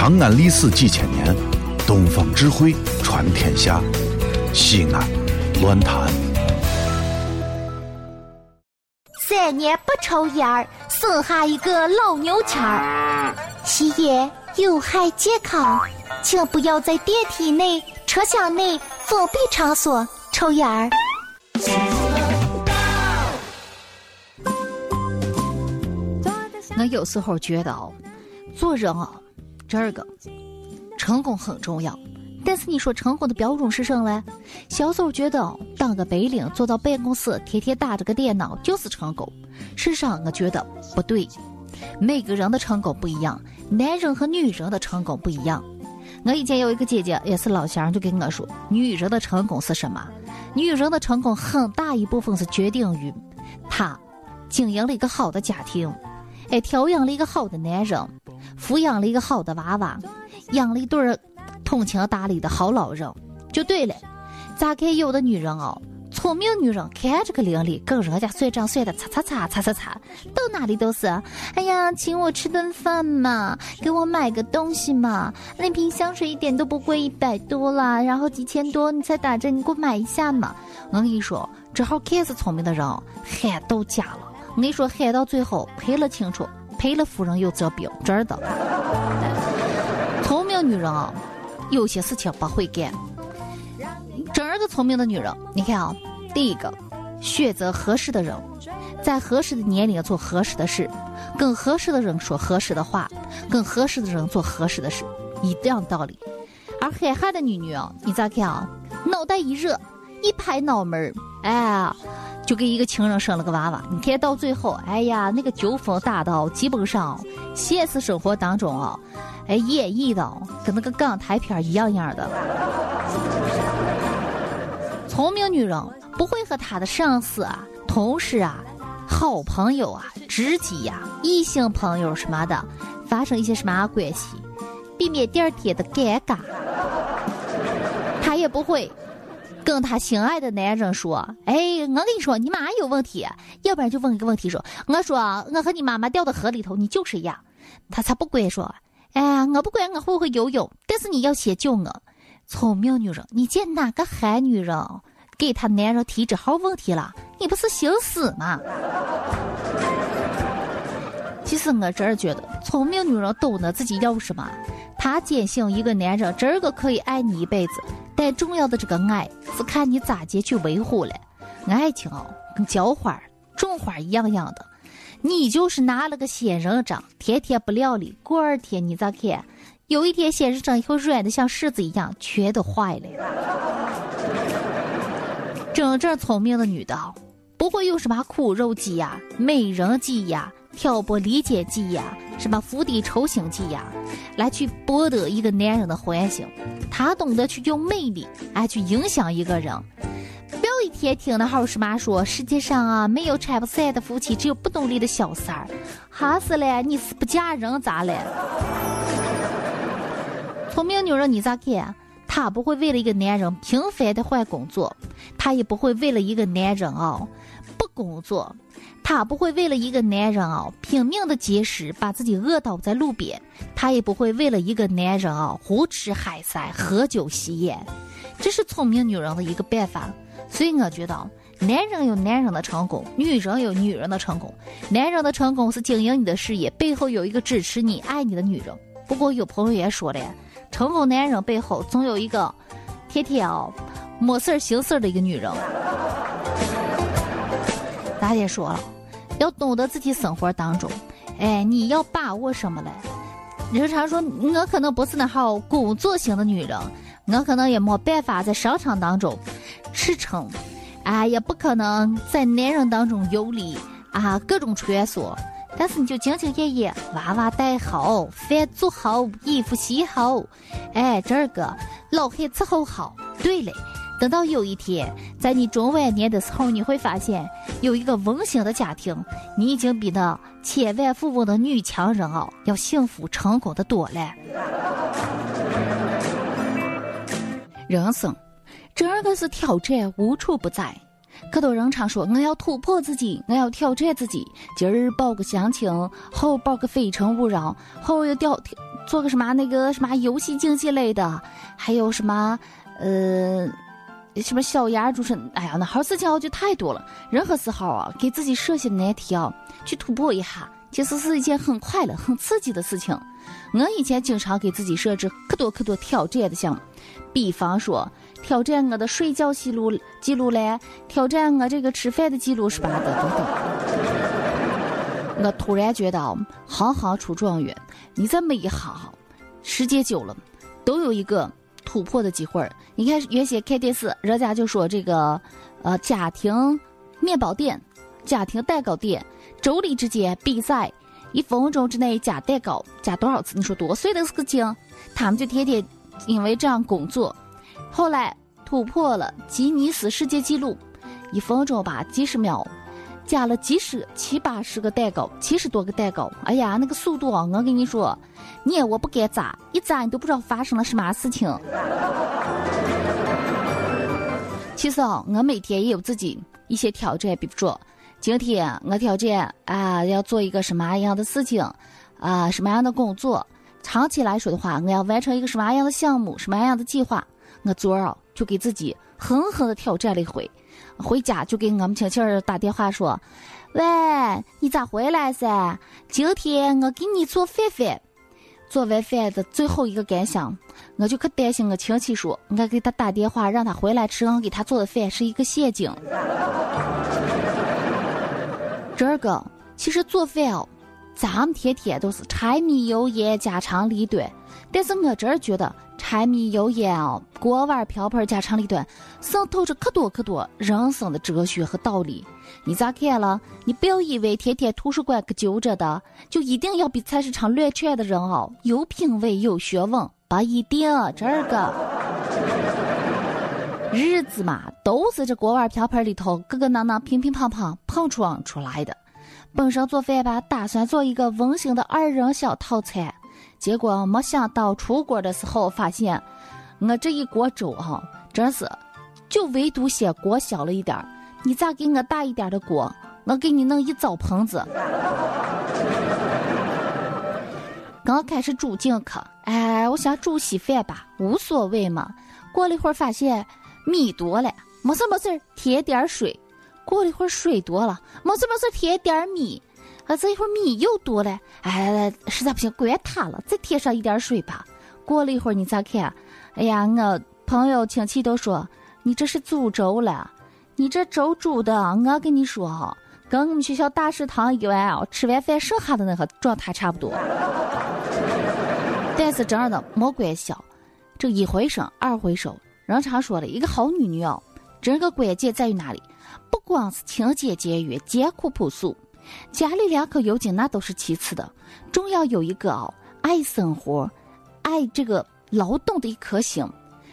长安历史几千年，东方智慧传天下。西安，乱谈。三年不抽烟儿，生下一个老牛签儿。吸烟有害健康，请不要在电梯内、车厢内、封闭场所抽烟儿。我有时候觉得哦，做人啊，这个成功很重要。但是你说成功的标准是什么嘞？小时候觉得当个白领，坐到办公室，天天打着个电脑就是成功。事实上，我觉得不对。每个人的成功不一样，男人和女人的成功不一样。我以前有一个姐姐，也是老乡，就跟我说，女人的成功是什么？女人的成功很大一部分是决定于她经营了一个好的家庭。哎，调养了一个好的男人，抚养了一个好的娃娃，养了一对儿通情达理的好老人，就对了。咋看有的女人哦，聪明女人看着个伶俐，跟人家算账算的擦擦擦擦擦擦，到哪里都是。哎呀，请我吃顿饭嘛，给我买个东西嘛。那瓶香水一点都不贵，一百多啦，然后几千多你才打折，你给我买一下嘛。我跟你说，这号看似聪明的人，喊都假了。我跟你说，喊到最后赔了清楚，赔了夫人又折兵，真的。聪明女人啊，有些事情不会干。真儿个聪明的女人，你看啊，第一个，选择合适的人，在合适的年龄做合适的事，跟合适的人说合适的话，跟合适的人做合适的事，一样道理。而憨憨的女女啊，你咋看啊？脑袋一热，一拍脑门儿，哎。就给一个情人生了个娃娃，你看到最后，哎呀，那个纠纷大到基本上现实生活当中啊，哎，演绎的跟那个港台片一样样的。聪明女人不会和她的上司啊、同事啊、好朋友啊、知己呀、异性朋友什么的发生一些什么关系，避免第二天的尴尬。她也不会。跟他心爱的男人说：“哎，我跟你说，你妈有问题，要不然就问一个问题说，我说我和你妈妈掉到河里头，你就是一样。他才不管说，哎，我不管我会不会游泳，但是你要先救我。聪明女人，你见哪个憨女人给她男人提这号问题了？你不是寻死吗？其实我真儿觉得，聪明女人懂得自己要什么。她坚信一个男人真个可以爱你一辈子。”但重要的这个爱是看你咋接去维护了。爱情哦，跟浇花、种花一样样的。你就是拿了个仙人掌，天天不料理，过二天你咋看？有一天仙人掌以后软的像柿子一样，全都坏了。真正聪明的女的，不会用什么苦肉计呀、美人计呀、挑拨离间计呀。什么釜底抽薪计呀，来去博得一个男人的欢心。他懂得去用魅力来去影响一个人。不要一天听那好什么说，世界上啊没有拆不散的夫妻，只有不努力的小三儿。哈死嘞，你是不嫁人咋了？聪明女人你咋看？她不会为了一个男人频繁的换工作，她也不会为了一个男人啊不工作。她不会为了一个男人啊拼命的节食，把自己饿倒在路边；她也不会为了一个男人啊胡吃海塞、喝酒吸烟。这是聪明女人的一个办法。所以我觉得，男人有男人的成功，女人有女人的成功。男人的成功是经营你的事业，背后有一个支持你、爱你的女人。不过有朋友也说了，成功男人背后总有一个天天啊没事儿心事儿的一个女人。大姐说了，要懂得自己生活当中，哎，你要把握什么嘞？日常说，我可能不是那号工作型的女人，我可能也没办法在商场当中驰骋，啊，也不可能在男人当中游离啊，各种穿梭。但是你就兢兢业业，娃娃带好，饭做好，衣服洗好，哎，这个老汉伺候好。对嘞。等到有一天，在你中晚年的时候，你会发现有一个温馨的家庭，你已经比那千万富翁的女强人哦要幸福成功的多了。人生，这个是挑战无处不在。可多人常说我要突破自己，我要挑战自己。今儿报个相亲，后报个非诚勿扰，后又调做个什么那个什么游戏竞技类的，还有什么呃什么小鸭主持，哎呀，那好事情我就太多了。任何时候啊，给自己设些难题啊，去突破一下，其实是一件很快乐、很刺激的事情。我以前经常给自己设置可多可多挑战的项目，比方说挑战我的睡觉记录记录嘞，挑战我这个吃饭的记录是吧的等等。我突然觉得，行行出状元，你在每一行，时间久了，都有一个突破的机会你看原先看电视，人家就说这个，呃，家庭面包店、家庭蛋糕店，妯娌之间比赛。一分钟之内加蛋糕加多少次？你说多碎的事情，他们就天天因为这样工作。后来突破了吉尼斯世界纪录，一分钟吧几十秒加了几十七八十个蛋糕，七十多个蛋糕。哎呀，那个速度啊！我跟你说，你我不敢砸，一砸你都不知道发生了什么事情。其实啊，我每天也有自己一些挑战，比如说。今天我挑战啊，要做一个什么样的事情，啊，什么样的工作？长期来说的话，我要完成一个什么样的项目，什么样的计划？我昨儿啊就给自己狠狠的挑战了一回，回家就给我们亲戚儿打电话说：“喂，你咋回来噻？今天我给你做饭饭。”做完饭的最后一个感想，我就可担心我亲戚说，我给他打电话让他回来吃我给他做的饭是一个陷阱。这个其实做饭哦，咱们天天都是柴米油盐家长里短，但是我真儿觉得柴米油盐哦，锅碗瓢盆家长里短，渗透着可多可多人生的哲学和道理。你咋看了？你不要以为天天图书馆可揪着的，就一定要比菜市场乱窜的人哦有品位有学问，不一定。这个日子嘛，都是这锅碗瓢盆里头个个囊囊、乒乒乓乓碰撞出来的。本身做饭吧，打算做一个温馨的二人小套餐，结果没想到出锅的时候发现，我这一锅粥哈，真是就唯独嫌锅小了一点儿。你咋给我大一点的锅？我给你弄一澡盆子。刚开始煮进去，哎，我想煮稀饭吧，无所谓嘛。过了一会儿发现米多了，没事没事，添点水。过了一会儿水多了，没事没事，添点米。啊，这一会儿米又多了，哎，实在不行关它了，再添上一点水吧。过了一会儿你咋看？哎呀，我朋友亲戚都说你这是煮粥了，你这粥煮的，我跟你说哈，跟我们学校大食堂一碗啊，吃完饭剩下的那个状态差不多。但是这样的没关系，这一回生二回熟。人常说了一个好女女哦，这个关键在于哪里？不光是勤俭节约、艰苦朴素，家里两口有劲那都是其次的，重要有一个哦，爱生活、爱这个劳动的一颗心。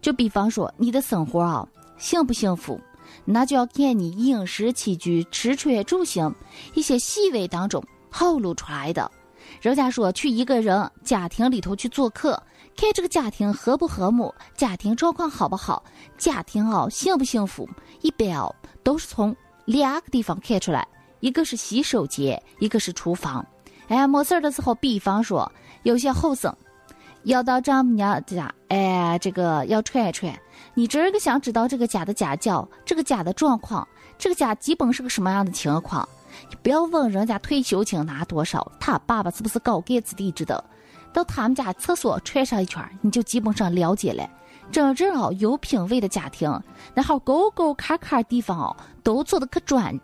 就比方说你的生活啊，幸不幸福，那就要看你饮食起居、吃穿住行一些细微当中透露出来的。人家说去一个人家庭里头去做客，看这个家庭和不和睦，家庭状况好不好，家庭哦幸不幸福，一般哦。都是从两个地方看出来，一个是洗手间，一个是厨房。哎，没事儿的时候，比方说有些后生要到丈母娘家，哎，这个要串一串。你今儿个想知道这个家的家教，这个家的状况，这个家基本是个什么样的情况？你不要问人家退休金拿多少，他爸爸是不是高干子弟知道？到他们家厕所串上一圈，你就基本上了解了。真正哦有品位的家庭，那好沟沟坎坎地方哦，都做的可专、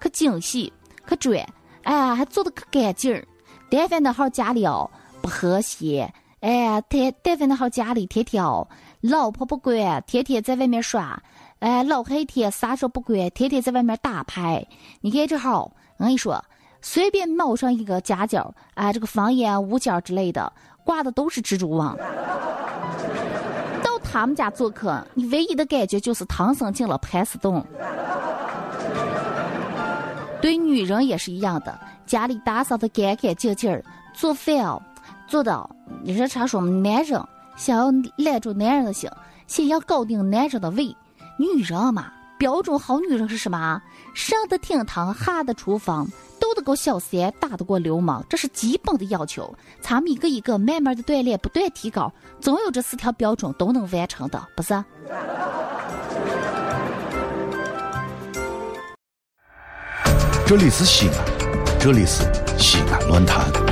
可精细、可专，哎，还做的可干净。但凡那号家里哦不和谐，哎，但但凡那号家里天天哦老婆不管，天天在外面耍，哎，老黑天啥时候不管，天天在外面打牌。你看这号，我跟你说，随便冒上一个夹角，哎，这个房檐、屋角之类的，挂的都是蜘蛛网。到他们家做客，你唯一的感觉就是唐僧进了盘丝洞。对女人也是一样的，家里打扫的干干净净做饭哦，做到你说常说男人想要揽住男人的心，先要搞定男人的胃。女人嘛，标准好女人是什么？上得厅堂，下得厨房，斗得过小三，打得过流氓，这是基本的要求。咱们一个一个慢慢的锻炼，不断提高，总有这四条标准都能完成的，不是？这里是西安，这里是西安论坛。